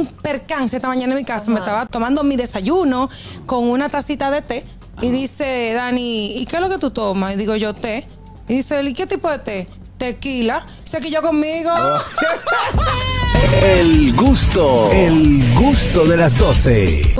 un percance esta mañana en mi casa. Me estaba tomando mi desayuno con una tacita de té. Y dice Dani, ¿y qué es lo que tú tomas? Y digo yo, té. Y dice, ¿y qué tipo de té? Tequila. Dice que yo conmigo. El gusto, el gusto de las 12.